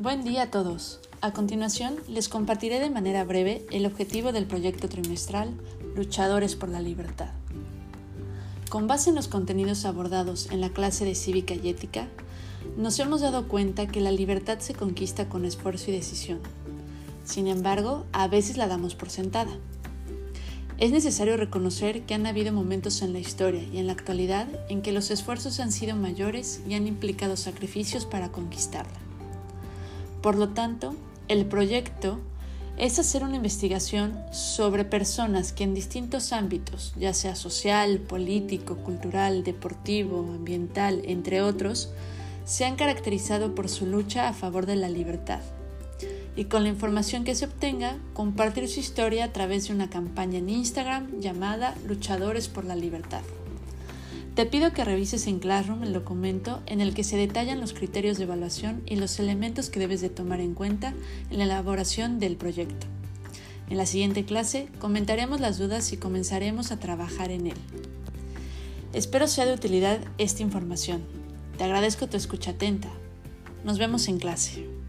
Buen día a todos. A continuación, les compartiré de manera breve el objetivo del proyecto trimestral Luchadores por la Libertad. Con base en los contenidos abordados en la clase de Cívica y Ética, nos hemos dado cuenta que la libertad se conquista con esfuerzo y decisión. Sin embargo, a veces la damos por sentada. Es necesario reconocer que han habido momentos en la historia y en la actualidad en que los esfuerzos han sido mayores y han implicado sacrificios para conquistarla. Por lo tanto, el proyecto es hacer una investigación sobre personas que en distintos ámbitos, ya sea social, político, cultural, deportivo, ambiental, entre otros, se han caracterizado por su lucha a favor de la libertad y con la información que se obtenga, compartir su historia a través de una campaña en Instagram llamada Luchadores por la Libertad. Te pido que revises en Classroom el documento en el que se detallan los criterios de evaluación y los elementos que debes de tomar en cuenta en la elaboración del proyecto. En la siguiente clase comentaremos las dudas y comenzaremos a trabajar en él. Espero sea de utilidad esta información. Te agradezco tu escucha atenta. Nos vemos en clase.